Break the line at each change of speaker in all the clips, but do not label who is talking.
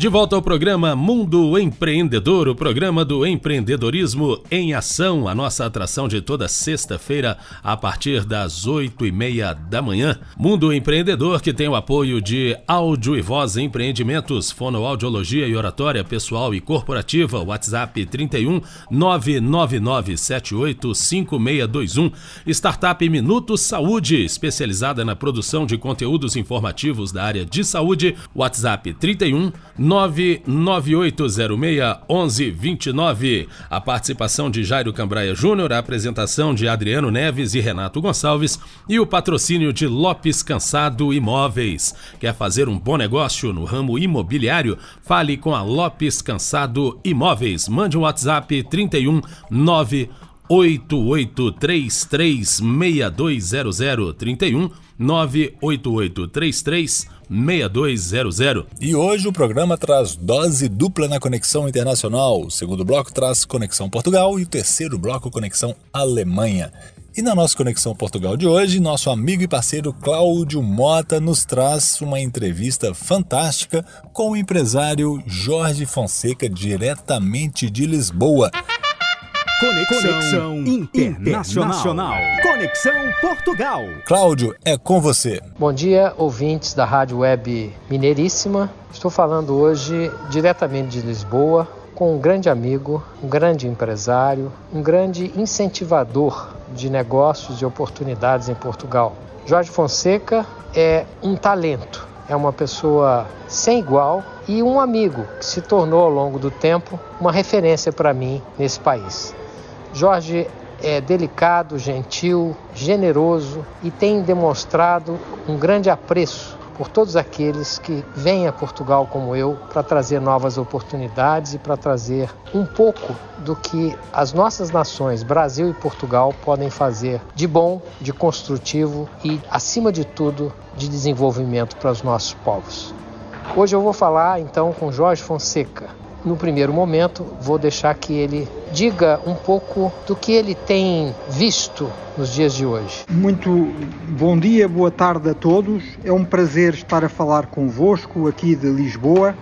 De volta ao programa Mundo Empreendedor, o programa do empreendedorismo em ação, a nossa atração de toda sexta-feira a partir das oito e meia da manhã. Mundo Empreendedor que tem o apoio de Áudio e Voz Empreendimentos, Fonoaudiologia e Oratória Pessoal e Corporativa, WhatsApp 31 999785621, Startup Minuto Saúde, especializada na produção de conteúdos informativos da área de saúde, WhatsApp 31 998061129. A participação de Jairo Cambraia Júnior, a apresentação de Adriano Neves e Renato Gonçalves e o patrocínio de Lopes Cansado Imóveis. Quer fazer um bom negócio no ramo imobiliário? Fale com a Lopes Cansado Imóveis. Mande um WhatsApp 31 9 88336200 31 98833 6200.
E hoje o programa traz dose dupla na conexão internacional. O segundo bloco traz conexão Portugal e o terceiro bloco conexão Alemanha. E na nossa Conexão Portugal de hoje, nosso amigo e parceiro Cláudio Mota nos traz uma entrevista fantástica com o empresário Jorge Fonseca, diretamente de Lisboa.
Conexão, Conexão internacional. internacional. Conexão Portugal.
Cláudio, é com você.
Bom dia, ouvintes da Rádio Web Mineiríssima. Estou falando hoje diretamente de Lisboa com um grande amigo, um grande empresário, um grande incentivador de negócios e oportunidades em Portugal. Jorge Fonseca é um talento, é uma pessoa sem igual e um amigo que se tornou ao longo do tempo uma referência para mim nesse país. Jorge é delicado, gentil, generoso e tem demonstrado um grande apreço por todos aqueles que vêm a Portugal como eu para trazer novas oportunidades e para trazer um pouco do que as nossas nações, Brasil e Portugal, podem fazer de bom, de construtivo e, acima de tudo, de desenvolvimento para os nossos povos. Hoje eu vou falar então com Jorge Fonseca, no primeiro momento, vou deixar que ele diga um pouco do que ele tem visto nos dias de hoje.
Muito bom dia, boa tarde a todos. É um prazer estar a falar convosco aqui de Lisboa.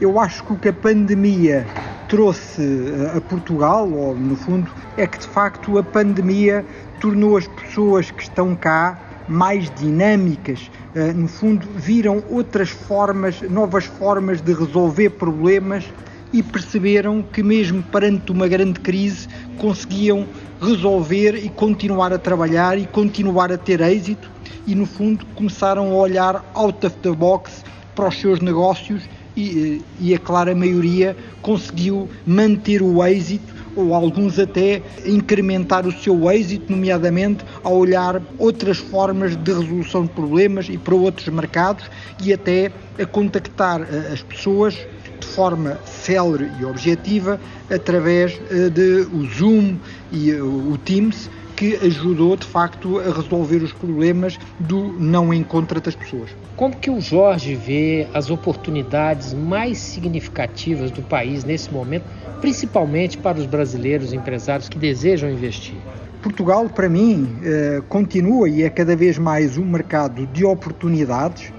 Eu acho que o que a pandemia trouxe eh, a Portugal, ou no fundo, é que de facto a pandemia tornou as pessoas que estão cá mais dinâmicas, no fundo, viram outras formas, novas formas de resolver problemas e perceberam que, mesmo perante uma grande crise, conseguiam resolver e continuar a trabalhar e continuar a ter êxito, e, no fundo, começaram a olhar out of the box para os seus negócios e, eh, e a clara maioria conseguiu manter o êxito ou alguns até incrementar o seu êxito, nomeadamente a olhar outras formas de resolução de problemas e para outros mercados e até a contactar eh, as pessoas de forma célere e objetiva através eh, de o Zoom e eh, o Teams que ajudou de facto a resolver os problemas do não encontro das pessoas.
Como que o Jorge vê as oportunidades mais significativas do país nesse momento, principalmente para os brasileiros empresários que desejam investir?
Portugal, para mim, eh, continua e é cada vez mais um mercado de oportunidades.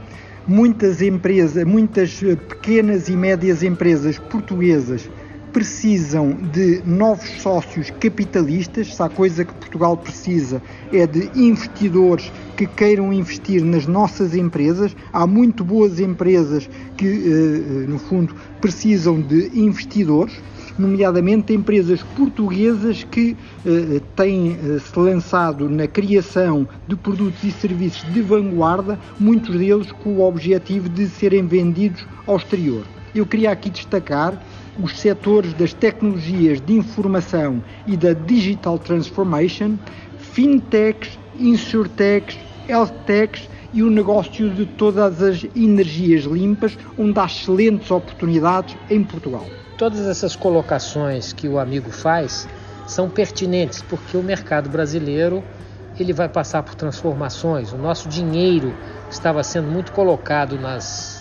Muitas empresas, muitas pequenas e médias empresas portuguesas precisam de novos sócios capitalistas. Se há coisa que Portugal precisa é de investidores que queiram investir nas nossas empresas. Há muito boas empresas que, eh, no fundo, precisam de investidores nomeadamente empresas portuguesas que eh, têm eh, se lançado na criação de produtos e serviços de vanguarda, muitos deles com o objetivo de serem vendidos ao exterior. Eu queria aqui destacar os setores das tecnologias de informação e da digital transformation, fintechs, insurtechs, healthtechs e o negócio de todas as energias limpas, onde há excelentes oportunidades em Portugal.
Todas essas colocações que o amigo faz são pertinentes porque o mercado brasileiro ele vai passar por transformações. O nosso dinheiro estava sendo muito colocado nas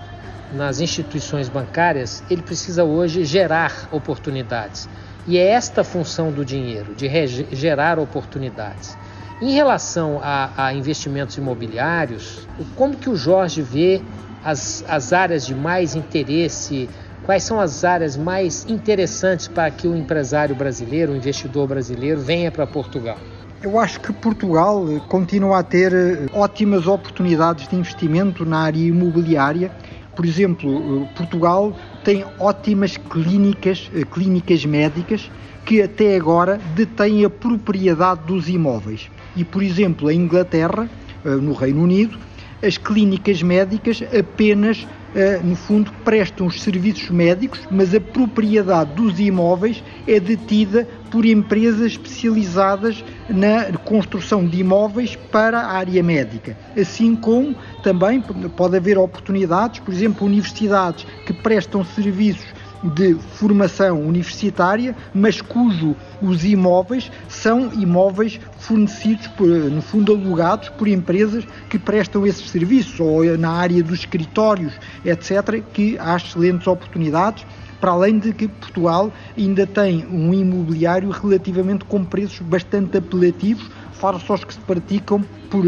nas instituições bancárias, ele precisa hoje gerar oportunidades. E é esta função do dinheiro, de gerar oportunidades. Em relação a, a, investimentos imobiliários, como que o Jorge vê as, as áreas de mais interesse, quais são as áreas mais interessantes para que o empresário brasileiro, o investidor brasileiro, venha para Portugal?
Eu acho que Portugal continua a ter eh, ótimas oportunidades de investimento na área imobiliária. Por exemplo, eh, Portugal tem ótimas clínicas, eh, clínicas médicas que até agora detêm a propriedade dos imóveis. E, por exemplo, em Inglaterra, no Reino Unido, as clínicas médicas apenas eh, no fundo, prestam os serviços médicos, mas a propriedade dos imóveis é detida por empresas especializadas na construção de imóveis para a área médica. Assim como também pode haver oportunidades, por exemplo, universidades que prestam serviços de formação universitária, mas cujo os imóveis são imóveis fornecidos, por, no fundo alugados por empresas que prestam esses serviços, ou na área dos escritórios, etc., que há excelentes oportunidades, para além de que Portugal ainda tem um imobiliário relativamente com preços bastante apelativos, aos que se praticam por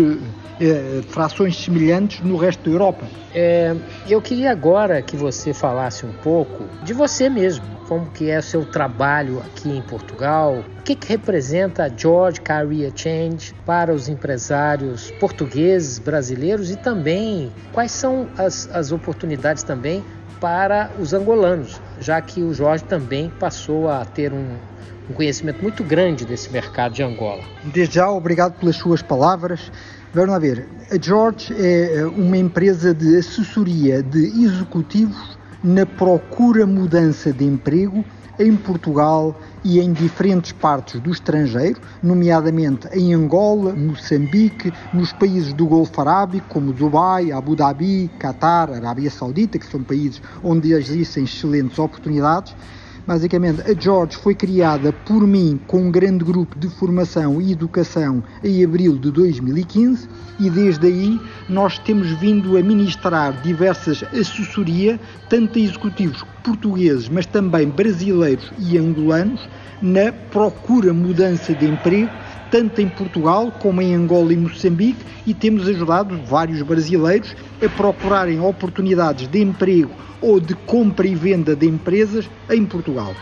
eh, frações semelhantes no resto da Europa.
É, eu queria agora que você falasse um pouco de você mesmo, como que é o seu trabalho aqui em Portugal, o que, que representa a George Career Change para os empresários portugueses, brasileiros e também quais são as, as oportunidades também para os angolanos, já que o Jorge também passou a ter um, um conhecimento muito grande desse mercado de Angola.
Desde já, obrigado pelas suas palavras. Vamos lá ver. A George é eh, uma empresa de assessoria de executivos na procura mudança de emprego em Portugal e em diferentes partes do estrangeiro, nomeadamente em Angola, Moçambique, nos países do Golfo Arábico, como Dubai, Abu Dhabi, Qatar, Arábia Saudita, que são países onde existem excelentes oportunidades Basicamente, a George foi criada por mim com um grande grupo de formação e educação em abril de 2015 e desde aí nós temos vindo a ministrar diversas assessoria, tanto a executivos portugueses, mas também brasileiros e angolanos, na procura mudança de emprego tanto em Portugal como em Angola e Moçambique, e temos ajudado vários brasileiros a procurarem oportunidades de emprego ou de compra e venda de empresas em Portugal.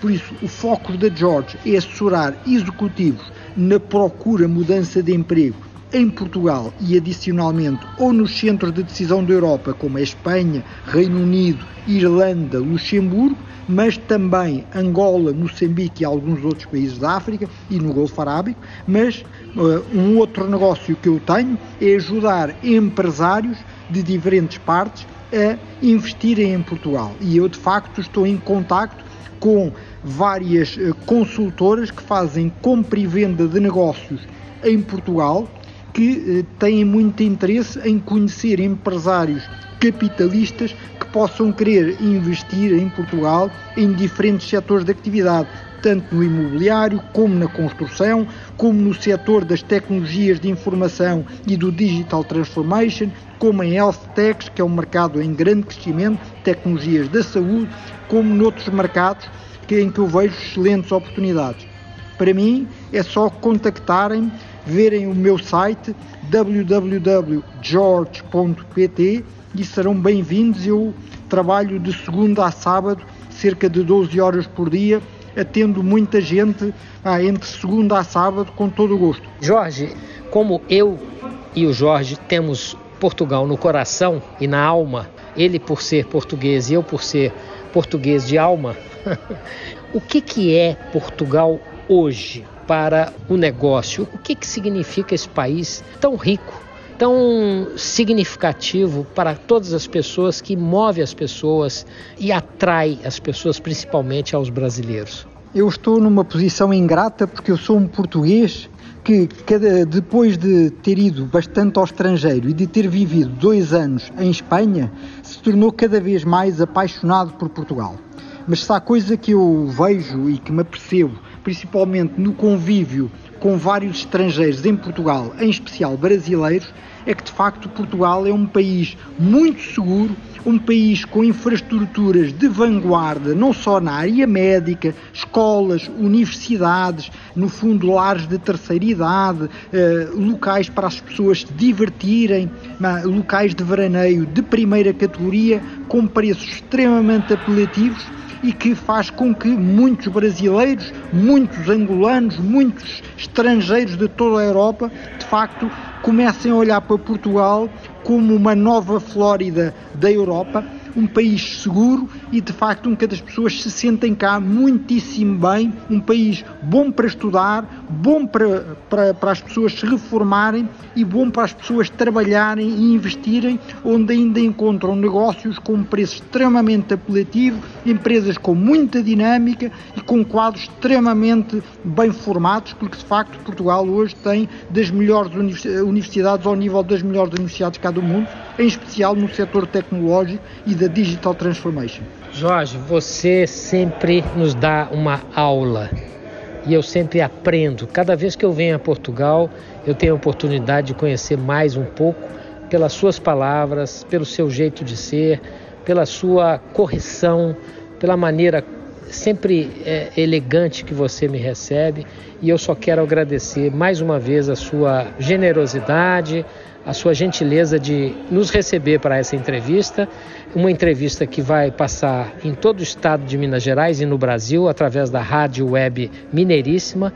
Por isso, o foco da George é assessorar executivos na procura mudança de emprego em Portugal e adicionalmente ou nos centros de decisão da Europa, como a Espanha, Reino Unido, Irlanda, Luxemburgo, mas também Angola, Moçambique e alguns outros países da África e no Golfo Arábico. Mas uh, um outro negócio que eu tenho é ajudar empresários de diferentes partes a investirem em Portugal. E eu, de facto, estou em contacto com várias uh, consultoras que fazem compra e venda de negócios em Portugal, que uh, têm muito interesse em conhecer empresários capitalistas que possam querer investir em Portugal em diferentes setores de atividade, tanto no imobiliário, como na construção, como no setor das tecnologias de informação e do digital transformation, como em health techs, que é um mercado em grande crescimento, tecnologias da saúde, como noutros mercados em que eu vejo excelentes oportunidades. Para mim, é só contactarem, verem o meu site www.george.pt e serão bem-vindos. Eu trabalho de segunda a sábado, cerca de 12 horas por dia, atendo muita gente ah, entre segunda a sábado com todo o gosto.
Jorge, como eu e o Jorge temos Portugal no coração e na alma, ele por ser português e eu por ser português de alma, o que, que é Portugal hoje para o negócio? O que, que significa esse país tão rico tão significativo para todas as pessoas, que move as pessoas e atrai as pessoas, principalmente aos brasileiros?
Eu estou numa posição ingrata porque eu sou um português que, depois de ter ido bastante ao estrangeiro e de ter vivido dois anos em Espanha, se tornou cada vez mais apaixonado por Portugal. Mas se há coisa que eu vejo e que me apercebo principalmente no convívio com vários estrangeiros em Portugal, em especial brasileiros, é que de facto Portugal é um país muito seguro, um país com infraestruturas de vanguarda, não só na área médica, escolas, universidades, no fundo lares de terceira idade, eh, locais para as pessoas se divertirem, locais de veraneio de primeira categoria, com preços extremamente apelativos e que faz com que muitos brasileiros, muitos angolanos, muitos estrangeiros de toda a Europa, de facto, comecem a olhar para Portugal como uma nova Flórida da Europa um país seguro e de facto em que as pessoas se sentem cá muitíssimo bem, um país bom para estudar, bom para, para, para as pessoas se reformarem e bom para as pessoas trabalharem e investirem, onde ainda encontram negócios com um preço extremamente apelativo, empresas com muita dinâmica e com quadros extremamente bem formados, porque de facto Portugal hoje tem das melhores universidades ao nível das melhores universidades cá do mundo, em especial no setor tecnológico e da Digital Transformation.
Jorge, você sempre nos dá uma aula e eu sempre aprendo. Cada vez que eu venho a Portugal, eu tenho a oportunidade de conhecer mais um pouco pelas suas palavras, pelo seu jeito de ser, pela sua correção, pela maneira sempre é, elegante que você me recebe. E eu só quero agradecer mais uma vez a sua generosidade, a sua gentileza de nos receber para essa entrevista, uma entrevista que vai passar em todo o estado de Minas Gerais e no Brasil através da rádio web Mineiríssima,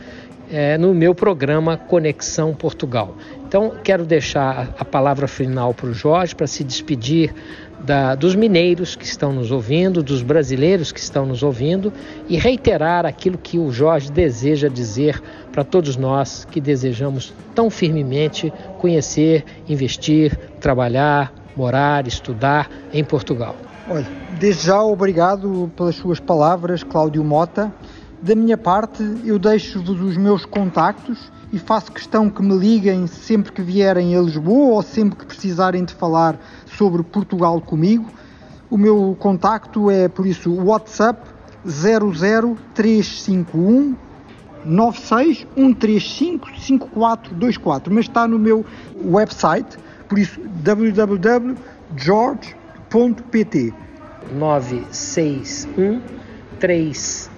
é, no meu programa Conexão Portugal. Então, quero deixar a palavra final para o Jorge para se despedir da, dos mineiros que estão nos ouvindo, dos brasileiros que estão nos ouvindo e reiterar aquilo que o Jorge deseja dizer para todos nós que desejamos tão firmemente conhecer, investir, trabalhar, morar, estudar em Portugal.
Olha, desde já obrigado pelas suas palavras, Cláudio Mota. Da minha parte, eu deixo-vos os meus contactos e faço questão que me liguem sempre que vierem a Lisboa ou sempre que precisarem de falar sobre Portugal comigo. O meu contacto é, por isso, o WhatsApp 00351 961355424, mas está no meu website, por isso www.george.pt
961 355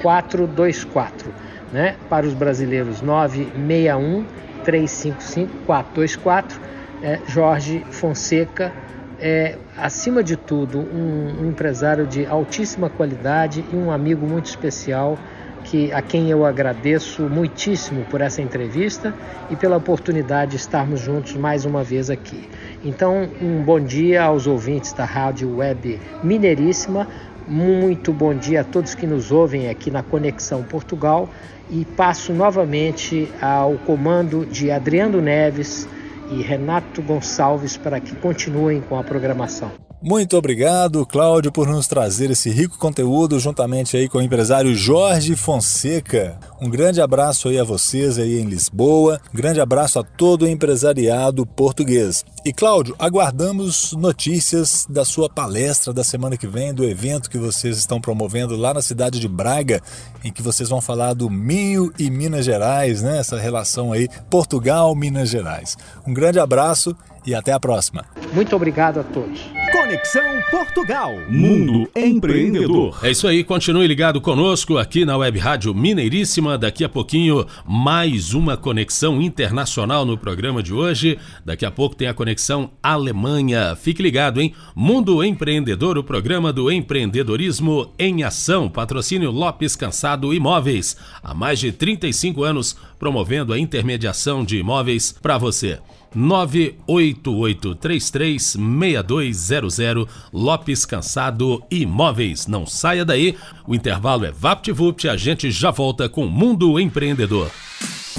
424 né? Para os brasileiros 961 355 424. É, Jorge Fonseca é, acima de tudo, um, um, empresário de altíssima qualidade e um amigo muito especial que, a quem eu agradeço muitíssimo por essa entrevista e pela oportunidade de estarmos juntos mais uma vez aqui. Então, um bom dia aos ouvintes da Rádio Web Mineiríssima, muito bom dia a todos que nos ouvem aqui na Conexão Portugal e passo novamente ao comando de Adriano Neves e Renato Gonçalves para que continuem com a programação.
Muito obrigado, Cláudio, por nos trazer esse rico conteúdo juntamente aí com o empresário Jorge Fonseca. Um grande abraço aí a vocês aí em Lisboa. Grande abraço a todo o empresariado português. E Cláudio, aguardamos notícias da sua palestra da semana que vem, do evento que vocês estão promovendo lá na cidade de Braga, em que vocês vão falar do Minho e Minas Gerais, né? Essa relação aí Portugal-Minas Gerais. Um grande abraço e até a próxima.
Muito obrigado a todos.
Conexão Portugal. Mundo Empreendedor.
É isso aí, continue ligado conosco aqui na Web Rádio Mineiríssima. Daqui a pouquinho, mais uma conexão internacional no programa de hoje. Daqui a pouco tem a conexão Alemanha. Fique ligado, hein? Mundo Empreendedor, o programa do empreendedorismo em ação. Patrocínio Lopes Cansado Imóveis. Há mais de 35 anos promovendo a intermediação de imóveis para você. 988336200 Lopes Cansado Imóveis. Não saia daí, o intervalo é VaptVupt, a gente já volta com Mundo Empreendedor.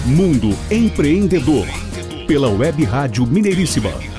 Mundo Empreendedor, pela Web Rádio Mineiríssima.